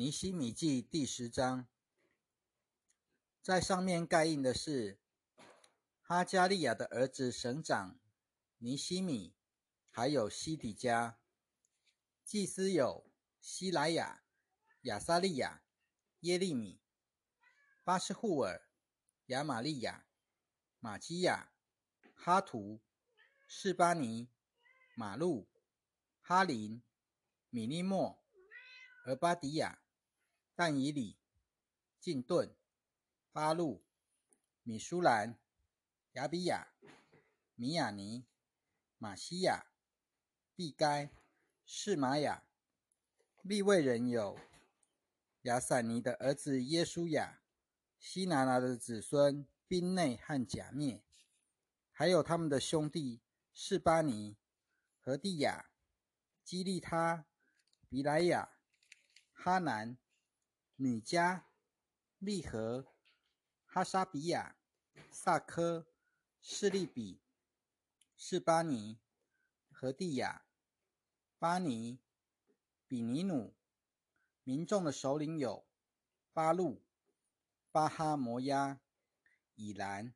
尼西米记第十章，在上面盖印的是哈加利亚的儿子省长尼西米，还有西底家。祭司有希莱亚、亚撒利亚、耶利米、巴斯户尔、亚玛利亚、马基亚、哈图、士巴尼、马路、哈林、米利莫、俄巴迪亚。但以里、进顿、巴路、米舒兰、亚比亚、米亚尼、马西亚、毕该、士玛雅。利未人有亚散尼的儿子耶稣亚、希拿拿的子孙宾内和贾灭，还有他们的兄弟士巴尼、何地亚、基利他、比莱亚、哈南。米迦、利和、哈沙比亚、萨科、士利比、士巴尼、和蒂亚、巴尼、比尼努。民众的首领有巴路、巴哈摩亚、以兰、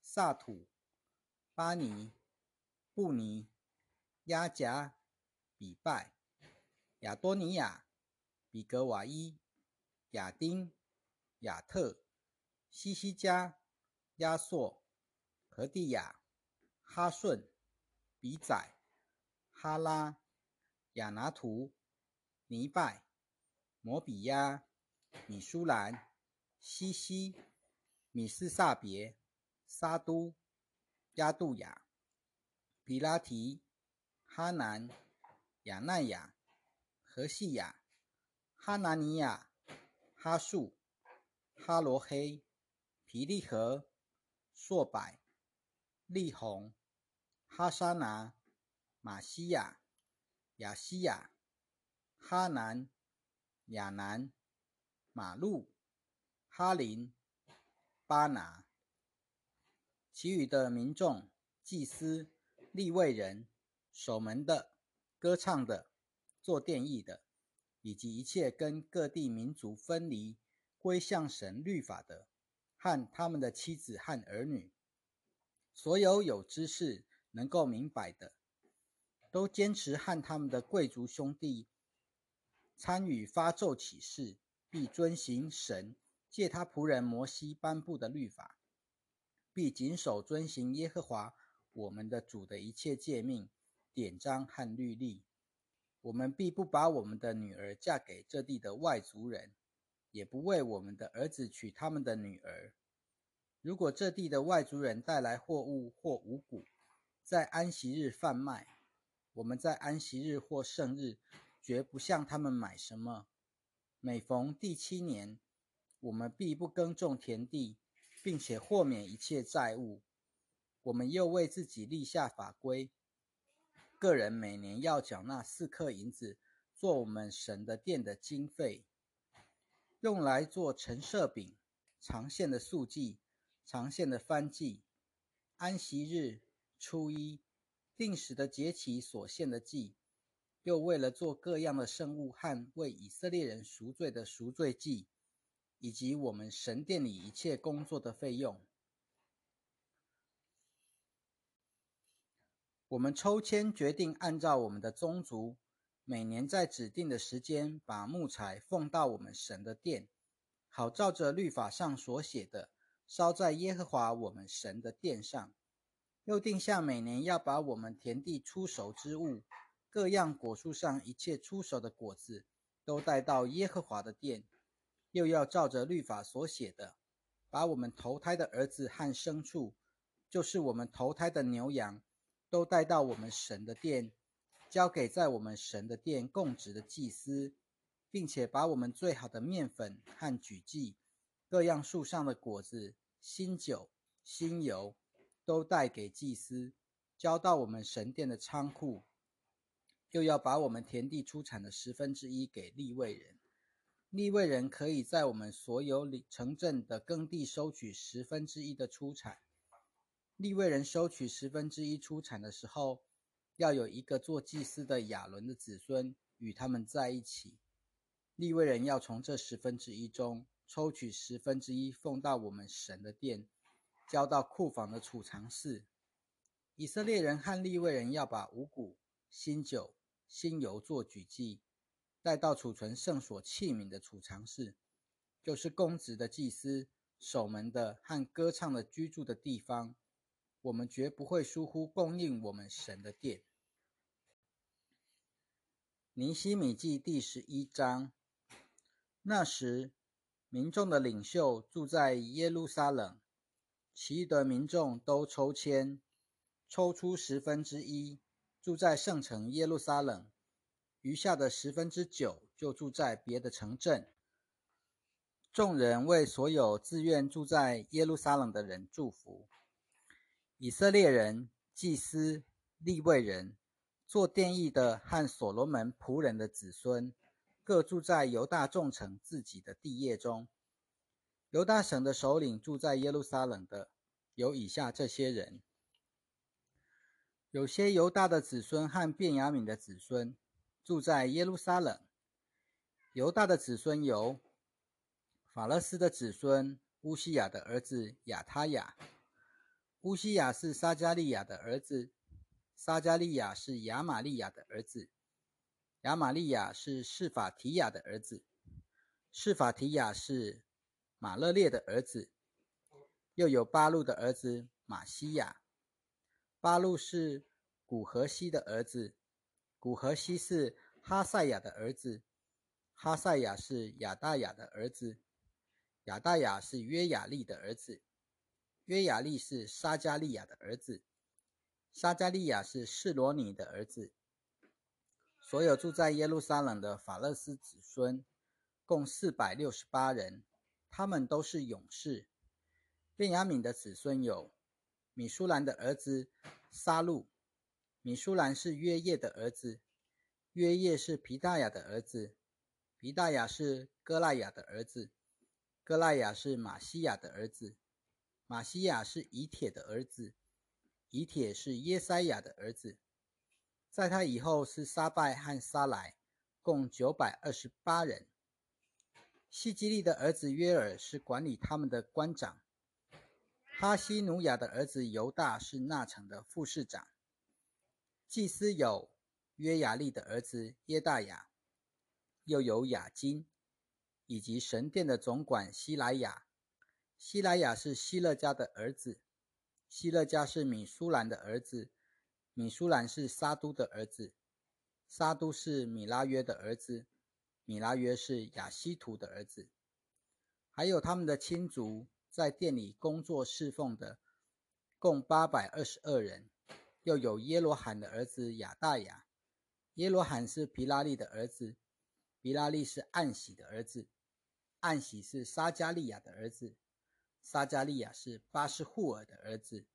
萨土、巴尼、布尼、亚贾、比拜、亚多尼亚、比格瓦伊。亚丁、亚特、西西加、亚索、何地亚、哈顺、比宰、哈拉、亚拿图、尼拜、摩比亚、米舒兰、西西、米斯萨别、沙都、亚杜亚、比拉提、哈南、亚奈亚、何西亚、哈拿尼亚。哈树、哈罗黑、皮利和、硕柏、利红、哈沙拿、马西亚、亚西亚、哈南、亚南、马路、哈林、巴拿，其余的民众、祭司、立位人、守门的、歌唱的、做电役的。以及一切跟各地民族分离、归向神律法的，和他们的妻子和儿女，所有有知识、能够明白的，都坚持和他们的贵族兄弟参与发咒启示，必遵行神借他仆人摩西颁布的律法，必谨守遵行耶和华我们的主的一切诫命、典章和律例。我们必不把我们的女儿嫁给这地的外族人，也不为我们的儿子娶他们的女儿。如果这地的外族人带来货物或五谷，在安息日贩卖，我们在安息日或圣日绝不向他们买什么。每逢第七年，我们必不耕种田地，并且豁免一切债务。我们又为自己立下法规。个人每年要缴纳四克银子，做我们神的殿的经费，用来做陈设饼、长线的素祭、长线的番祭、安息日、初一、定时的节期所献的祭，又为了做各样的圣物和为以色列人赎罪的赎罪祭，以及我们神殿里一切工作的费用。我们抽签决定，按照我们的宗族，每年在指定的时间把木材奉到我们神的殿，好照着律法上所写的烧在耶和华我们神的殿上。又定下每年要把我们田地出熟之物，各样果树上一切出熟的果子，都带到耶和华的殿。又要照着律法所写的，把我们投胎的儿子和牲畜，就是我们投胎的牛羊。都带到我们神的殿，交给在我们神的殿供职的祭司，并且把我们最好的面粉和举祭、各样树上的果子、新酒、新油，都带给祭司，交到我们神殿的仓库。又要把我们田地出产的十分之一给立位人，立位人可以在我们所有里城镇的耕地收取十分之一的出产。利未人收取十分之一出产的时候，要有一个做祭司的亚伦的子孙与他们在一起。利未人要从这十分之一中抽取十分之一，奉到我们神的殿，交到库房的储藏室。以色列人和利未人要把五谷、新酒、新油做举祭，带到储存圣所器皿的储藏室，就是公职的祭司、守门的和歌唱的居住的地方。我们绝不会疏忽供应我们神的殿。尼希米记第十一章。那时，民众的领袖住在耶路撒冷，其余的民众都抽签，抽出十分之一住在圣城耶路撒冷，余下的十分之九就住在别的城镇。众人为所有自愿住在耶路撒冷的人祝福。以色列人、祭司、立位人、做殿役的和所罗门仆人的子孙。各住在犹大众城自己的地业中。犹大省的首领住在耶路撒冷的有以下这些人：有些犹大的子孙和便雅悯的子孙住在耶路撒冷。犹大的子孙有法勒斯的子孙乌西亚的儿子亚他雅。乌西亚是撒加利亚的儿子，撒加利亚是亚玛利亚的儿子。亚玛利亚是释法提亚的儿子，释法提亚是马勒列的儿子，又有巴路的儿子马西亚。巴路是古河西的儿子，古河西是哈赛亚的儿子，哈赛亚是亚大雅的儿子，亚大雅是约雅利的儿子，约雅利是沙加利亚的儿子，沙加利亚是示罗尼的儿子。所有住在耶路撒冷的法勒斯子孙共四百六十八人，他们都是勇士。便雅敏的子孙有米舒兰的儿子沙路，米舒兰是约叶的儿子，约叶是皮大雅的儿子，皮大雅是哥赖雅的儿子，哥赖雅是马西亚的儿子，马西亚是以铁的儿子，以铁是耶塞亚的儿子。在他以后是沙拜和沙莱，共九百二十八人。西吉利的儿子约尔是管理他们的官长。哈西努亚的儿子犹大是那城的副市长。祭司有约雅利的儿子耶大雅，又有雅金，以及神殿的总管希莱亚。希莱亚是希勒家的儿子，希勒家是米苏兰的儿子。米苏兰是沙都的儿子，沙都是米拉约的儿子，米拉约是亚西图的儿子。还有他们的亲族在店里工作侍奉的，共八百二十二人。又有耶罗罕的儿子亚大雅，耶罗罕是皮拉利的儿子，皮拉利是暗喜的儿子，暗喜是撒加利亚的儿子，撒加利亚是巴斯户尔的儿子。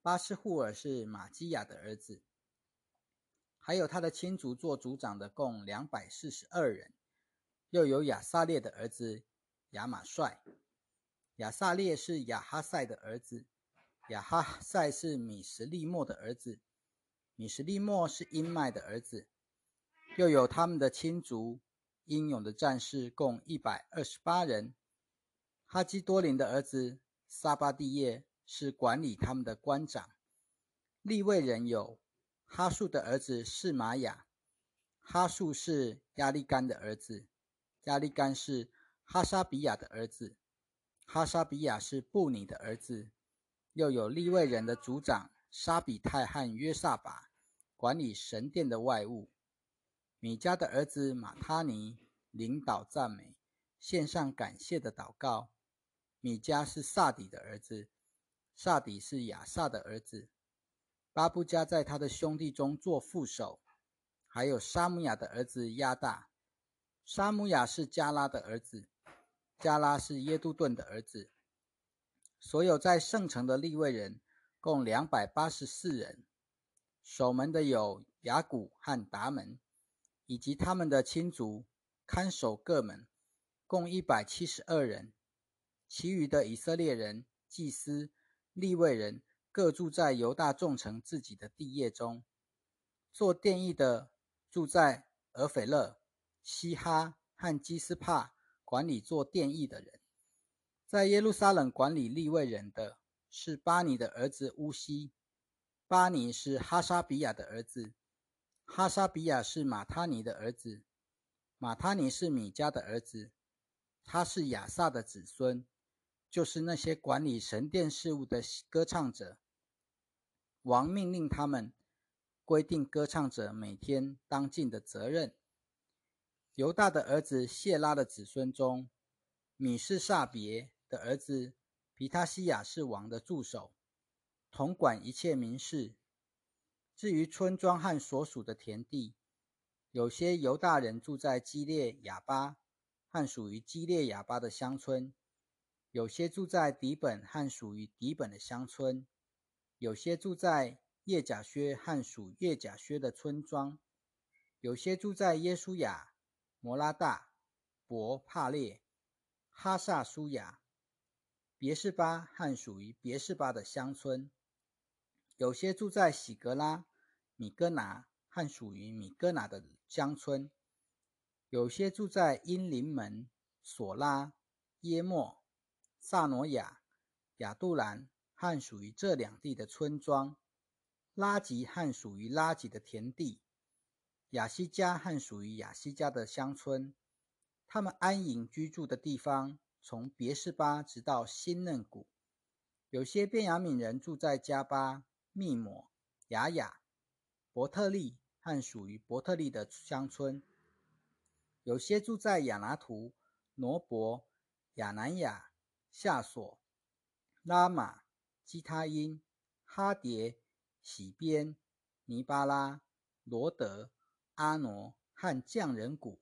巴斯户尔是马基亚的儿子，还有他的亲族做族长的共两百四十二人，又有亚萨列的儿子亚马帅，亚萨列是亚哈塞的儿子，亚哈塞是米什利莫的儿子，米什利莫是因麦的儿子，又有他们的亲族英勇的战士共一百二十八人，哈基多林的儿子撒巴蒂叶。是管理他们的官长。立位人有哈树的儿子是玛雅，哈树是亚利干的儿子，亚利干是哈沙比亚的儿子，哈沙比亚是布尼的儿子。又有立位人的族长沙比泰和约萨巴，管理神殿的外务。米迦的儿子马他尼领导赞美，献上感谢的祷告。米迦是萨底的儿子。萨底是亚萨的儿子，巴布加在他的兄弟中做副手，还有沙姆雅的儿子亚大。沙姆雅是加拉的儿子，加拉是耶杜顿的儿子。所有在圣城的立位人共两百八十四人，守门的有雅古和达门，以及他们的亲族看守各门，共一百七十二人。其余的以色列人祭司。利未人各住在犹大众城自己的地业中，做殿役的住在俄斐勒、西哈和基斯帕管理做殿役的人。在耶路撒冷管理立位人的是巴尼的儿子乌西。巴尼是哈沙比亚的儿子，哈沙比亚是马他尼的儿子，马他尼是米迦的儿子，他是亚萨的子孙，就是那些管理神殿事务的歌唱者。王命令他们规定歌唱者每天当尽的责任。犹大的儿子谢拉的子孙中，米士萨别的儿子皮塔西亚是王的助手。统管一切民事。至于村庄和所属的田地，有些犹大人住在基列雅巴和属于基列雅巴的乡村；有些住在底本和属于底本的乡村；有些住在叶甲薛和属叶甲薛的村庄；有些住在耶稣亚、摩拉大、伯帕列、哈萨舒雅、别是巴和属于别是巴的乡村。有些住在喜格拉、米戈拿和属于米戈拿的乡村；有些住在因林门、索拉、耶莫、萨诺亚、亚杜兰和属于这两地的村庄；拉吉和属于拉吉的田地；亚西加和属于亚西加的乡村。他们安营居住的地方，从别是巴直到新嫩谷。有些便雅悯人住在加巴。密抹、雅雅、伯特利和属于伯特利的乡村，有些住在亚拿图、挪伯、亚南亚、夏索、拉玛、基他因、哈迭、喜边、尼巴拉、罗德、阿挪和匠人谷。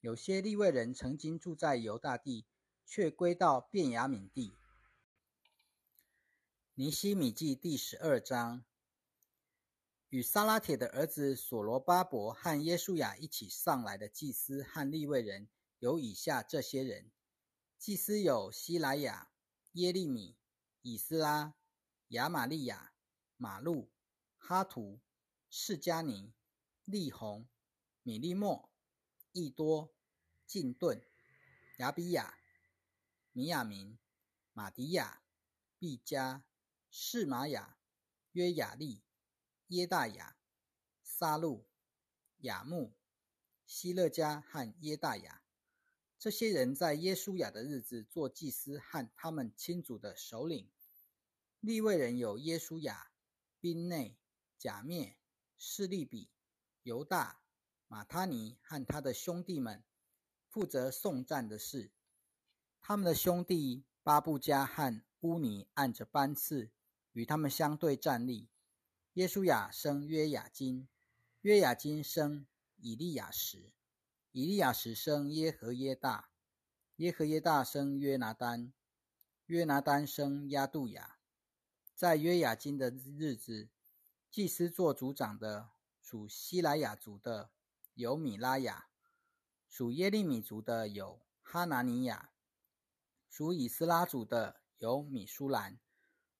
有些利未人曾经住在犹大地，却归到便雅悯地。尼希米记第十二章，与撒拉铁的儿子所罗巴伯和耶稣雅一起上来的祭司和利未人有以下这些人：祭司有希莱亚、耶利米、以斯拉、亚玛利亚、马路、哈图、释迦尼、利红、米利莫、易多、进顿、亚比亚、米亚明、马迪亚、毕加。释玛雅、约雅利、耶大雅、撒路、雅木、希勒加和耶大雅，这些人在耶稣雅的日子做祭司和他们亲族的首领。立位人有耶稣雅、宾内、贾灭、示利比、犹大、马他尼和他的兄弟们，负责送战的事。他们的兄弟巴布加和乌尼按着班次。与他们相对站立。耶稣雅生约雅金，约雅金生以利亚时，以利亚时生耶和耶大，耶和耶大生约拿丹，约拿丹生亚杜亚。在约雅金的日子，祭司做族长的属希莱雅族的有米拉雅，属耶利米族的有哈拿尼亚，属以斯拉族的有米舒兰。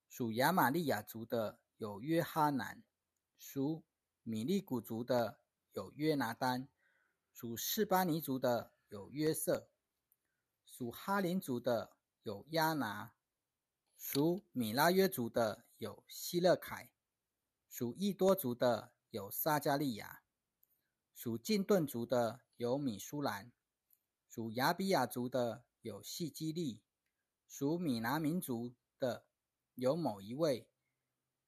属亚玛利亚族的有约哈南，属米利古族的有约拿丹，属士巴尼族的有约瑟，属哈林族的有亚拿，属米拉约族的有希勒凯，属易多族的有撒加利亚，属晋顿族的有米舒兰，属亚比亚族的有细基利，属米拿民族的。有某一位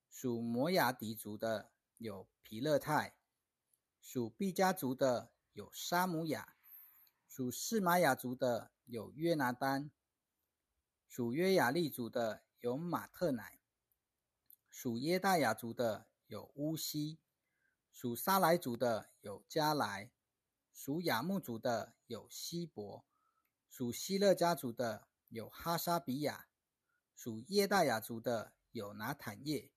属摩崖迪族的有皮勒泰，属毕加族的有沙姆雅，属士玛雅族的有约拿丹，属约雅利族的有马特乃，属耶大雅族的有乌西，属沙莱族的有加莱，属雅木族的有希伯，属希勒家族的有哈沙比亚。属耶大雅族的有拿坦叶，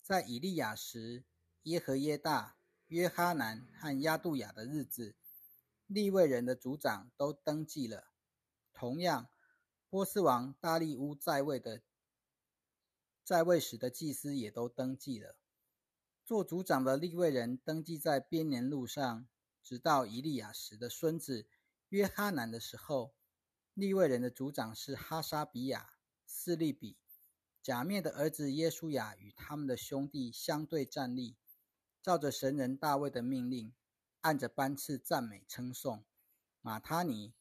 在以利亚时，耶和耶大、约哈南和亚杜亚的日子，利未人的族长都登记了。同样，波斯王大利乌在位的在位时的祭司也都登记了。做族长的利未人登记在编年录上，直到以利亚时的孙子约哈南的时候，利未人的族长是哈沙比亚、斯利比、假面的儿子耶稣雅与他们的兄弟相对站立，照着神人大卫的命令，按着班次赞美称颂。马他尼、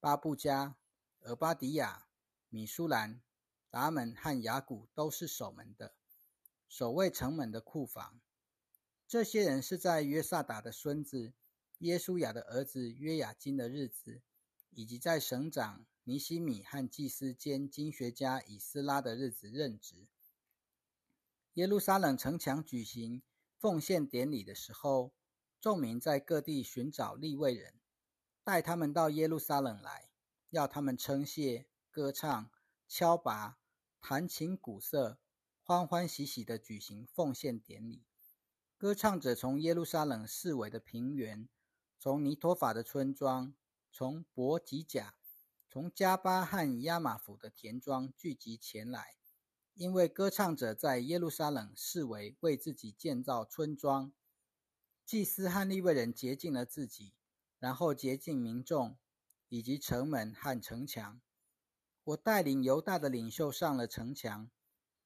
巴布加、俄巴迪亚、米舒兰、达门和雅古都是守门的，守卫城门的库房。这些人是在约萨达的孙子耶稣雅的儿子约雅金的日子，以及在省长尼西米和祭司兼经学家以斯拉的日子任职。耶路撒冷城墙举行奉献典礼的时候，众民在各地寻找立位人，带他们到耶路撒冷来，要他们称谢、歌唱、敲拔、弹琴、鼓瑟，欢欢喜喜地举行奉献典礼。歌唱者从耶路撒冷四围的平原，从尼托法的村庄，从伯吉甲，从加巴和亚玛府的田庄聚集前来，因为歌唱者在耶路撒冷视为为自己建造村庄。祭司和利未人洁净了自己，然后洁净民众以及城门和城墙。我带领犹大的领袖上了城墙，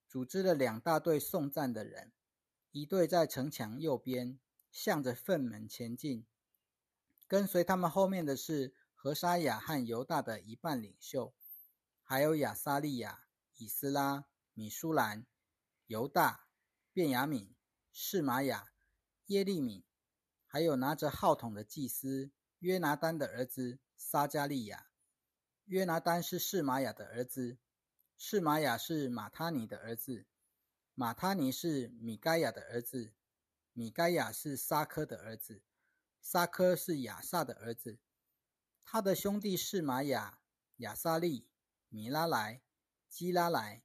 组织了两大队送赞的人。一队在城墙右边，向着粪门前进。跟随他们后面的是何沙雅和犹大的一半领袖，还有亚撒利亚、以斯拉、米舒兰、犹大、便雅敏、士玛雅、耶利敏，还有拿着号筒的祭司约拿丹的儿子撒加利亚。约拿丹是士玛雅的儿子，士玛雅是马他尼的儿子。马他尼是米该亚的儿子，米该亚是沙科的儿子，沙科是亚萨的儿子。他的兄弟是玛雅、亚萨利、米拉莱、基拉莱、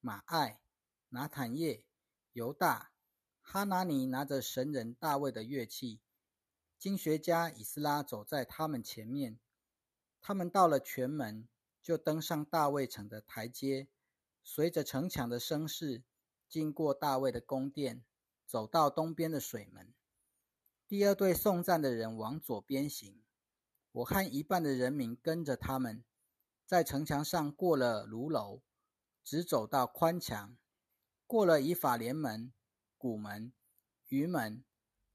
马艾、拿坦叶、犹大、哈拿尼拿着神人大卫的乐器，经学家以斯拉走在他们前面。他们到了全门，就登上大卫城的台阶，随着城墙的声势。经过大卫的宫殿，走到东边的水门。第二队送赞的人往左边行，我和一半的人民跟着他们，在城墙上过了炉楼，直走到宽墙，过了以法联门、古门、鱼门、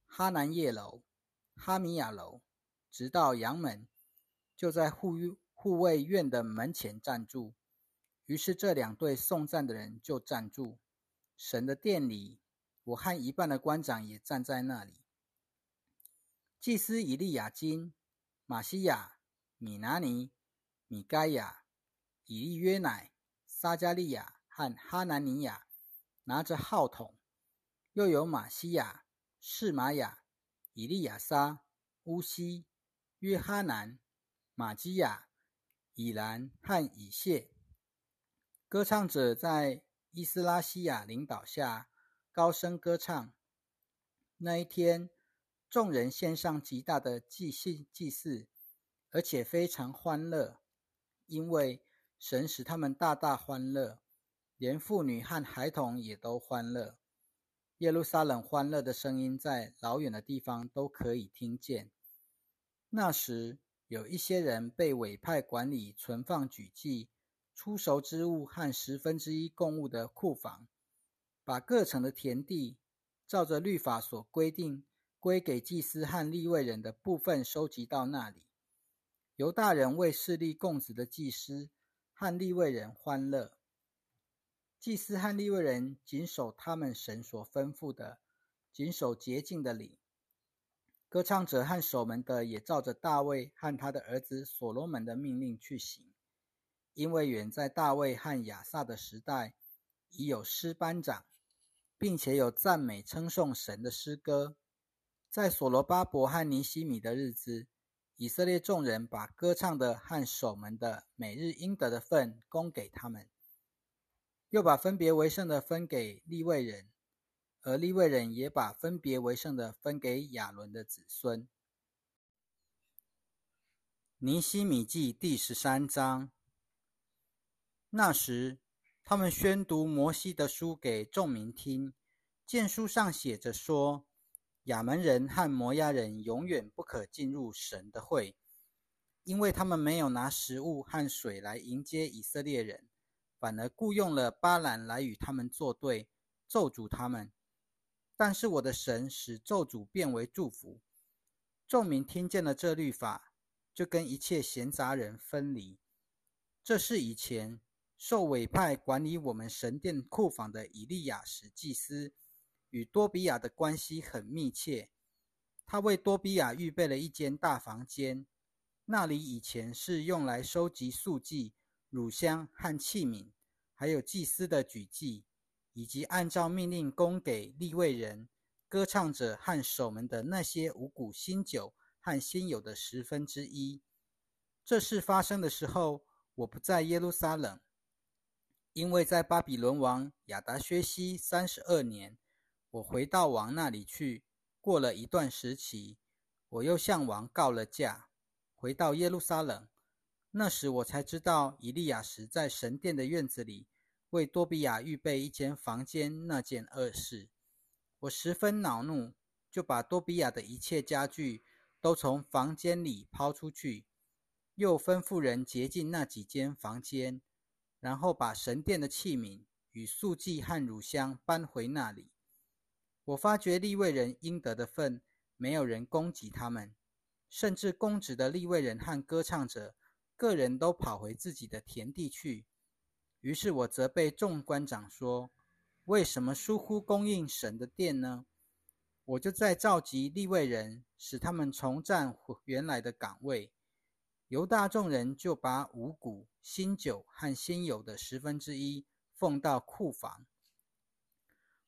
哈南叶楼、哈米亚楼，直到阳门，就在护护卫院的门前站住。于是这两队送赞的人就站住。神的殿里，我和一半的官长也站在那里。祭司以利亚金、马西亚、米拿尼、米该亚、以利约乃、撒加利亚和哈南尼亚拿着号筒，又有马西亚、士玛雅、以利亚撒、乌西、约哈南、马基亚、以兰和以谢。歌唱者在。伊斯拉西亚领导下，高声歌唱。那一天，众人献上极大的祭献祭祀，而且非常欢乐，因为神使他们大大欢乐，连妇女和孩童也都欢乐。耶路撒冷欢乐的声音在老远的地方都可以听见。那时，有一些人被委派管理存放举祭。出熟之物和十分之一供物的库房，把各城的田地照着律法所规定归给祭司和立位人的部分收集到那里。犹大人为势力供职的祭司和立位人欢乐。祭司和利未人谨守他们神所吩咐的，谨守洁净的礼。歌唱者和守门的也照着大卫和他的儿子所罗门的命令去行。因为远在大卫和亚萨的时代，已有诗班长，并且有赞美称颂神的诗歌。在所罗巴伯和尼西米的日子，以色列众人把歌唱的和守门的每日应得的份供给他们，又把分别为圣的分给利未人，而利未人也把分别为圣的分给亚伦的子孙。尼西米记第十三章。那时，他们宣读摩西的书给众民听。见书上写着说：“亚门人和摩押人永远不可进入神的会。”因为他们没有拿食物和水来迎接以色列人，反而雇佣了巴兰来与他们作对，咒诅他们。但是我的神使咒诅变为祝福。众民听见了这律法，就跟一切闲杂人分离。这是以前受委派管理我们神殿库房的以利亚时祭司，与多比亚的关系很密切。他为多比亚预备了一间大房间，那里以前是用来收集素祭、乳香和器皿，还有祭司的举祭，以及按照命令供给立位人、歌唱者和守门的那些五谷新酒和新有的十分之一。这事发生的时候。我不在耶路撒冷，因为在巴比伦王亚达薛西三十二年，我回到王那里去。过了一段时期，我又向王告了假，回到耶路撒冷。那时我才知道以利亚时在神殿的院子里为多比亚预备一间房间那件恶事。我十分恼怒，就把多比亚的一切家具都从房间里抛出去。又吩咐人洁净那几间房间，然后把神殿的器皿与素祭和乳香搬回那里。我发觉立位人应得的份，没有人供给他们，甚至公职的立位人和歌唱者，个人都跑回自己的田地去。于是我责备众官长说：“为什么疏忽供应神的殿呢？”我就在召集立位人，使他们重占原来的岗位。犹大众人就把五谷、新酒和新有的十分之一奉到库房。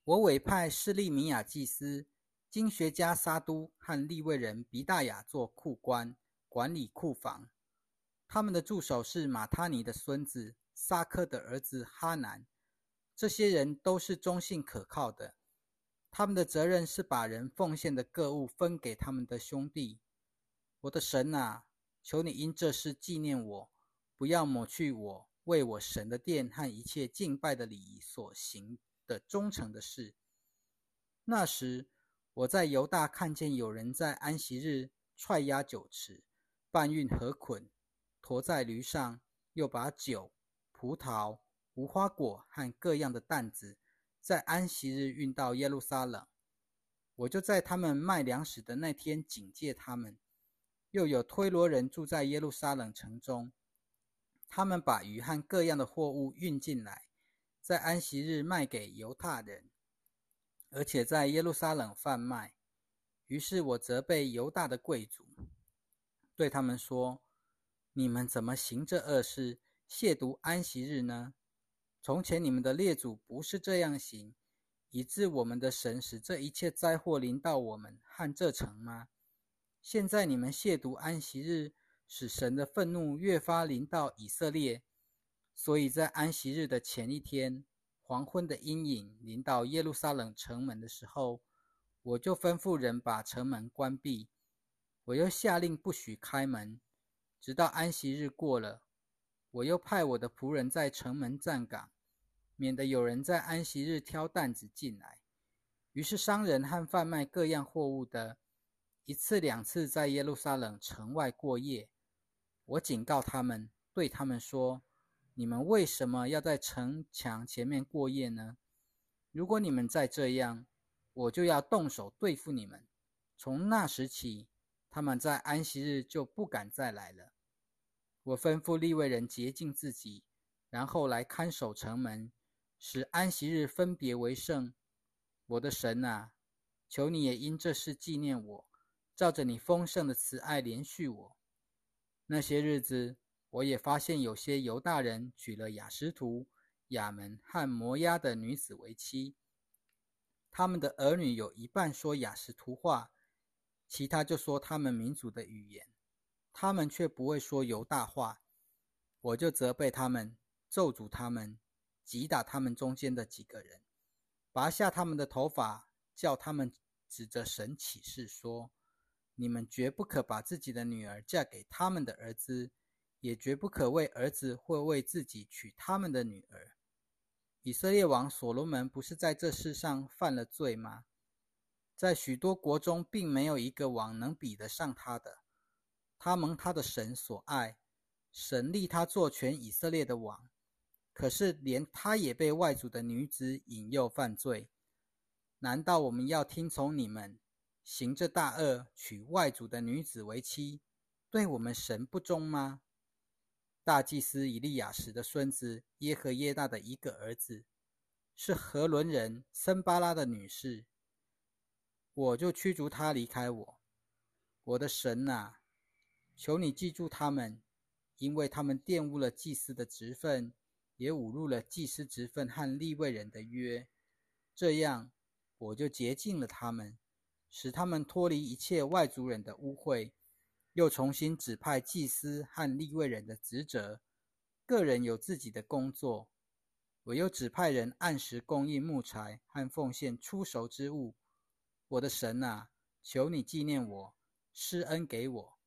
我委派施利米亚祭司、经学家沙都和利未人比大雅做库官，管理库房。他们的助手是马他尼的孙子撒科的儿子哈南。这些人都是忠信可靠的。他们的责任是把人奉献的各物分给他们的兄弟。我的神啊！求你因这事纪念我，不要抹去我为我神的殿和一切敬拜的礼仪所行的忠诚的事。那时，我在犹大看见有人在安息日踹压酒池，搬运河捆，驮在驴上，又把酒、葡萄、无花果和各样的担子，在安息日运到耶路撒冷。我就在他们卖粮食的那天警戒他们。又有推罗人住在耶路撒冷城中，他们把鱼和各样的货物运进来，在安息日卖给犹太人，而且在耶路撒冷贩卖。于是我责备犹大的贵族，对他们说：“你们怎么行这恶事，亵渎安息日呢？从前你们的列祖不是这样行，以致我们的神使这一切灾祸临到我们和这城吗？”现在你们亵渎安息日，使神的愤怒越发临到以色列，所以在安息日的前一天，黄昏的阴影临到耶路撒冷城门的时候，我就吩咐人把城门关闭。我又下令不许开门，直到安息日过了。我又派我的仆人在城门站岗，免得有人在安息日挑担子进来。于是商人和贩卖各样货物的。一次两次在耶路撒冷城外过夜，我警告他们，对他们说：“你们为什么要在城墙前面过夜呢？如果你们再这样，我就要动手对付你们。”从那时起，他们在安息日就不敢再来了。我吩咐利未人洁净自己，然后来看守城门，使安息日分别为圣。我的神啊，求你也因这事纪念我。照着你丰盛的慈爱连续我，那些日子，我也发现有些犹大人娶了雅什图、雅门和摩押的女子为妻，他们的儿女有一半说雅什图话，其他就说他们民族的语言，他们却不会说犹大话。我就责备他们，咒诅他们，击打他们中间的几个人，拔下他们的头发，叫他们指着神起誓说。你们绝不可把自己的女儿嫁给他们的儿子，也绝不可为儿子或为自己娶他们的女儿。以色列王所罗门不是在这世上犯了罪吗？在许多国中，并没有一个王能比得上他的。他蒙他的神所爱，神立他做全以色列的王。可是连他也被外族的女子引诱犯罪。难道我们要听从你们，行这大恶，娶外族的女子为妻，对我们神不忠吗？大祭司以利亚时的孙子耶和耶大的一个儿子，是何伦人森巴拉的女婿。我就驱逐他离开我。我的神啊，求你记住他们，因为他们玷污了祭司的职分。也侮辱了祭司职分和立位人的约，这样我就洁净了他们，使他们脱离一切外族人的污秽，又重新指派祭司和立位人的职责，个人有自己的工作。我又指派人按时供应木材和奉献出熟之物。我的神啊，求你纪念我，施恩给我，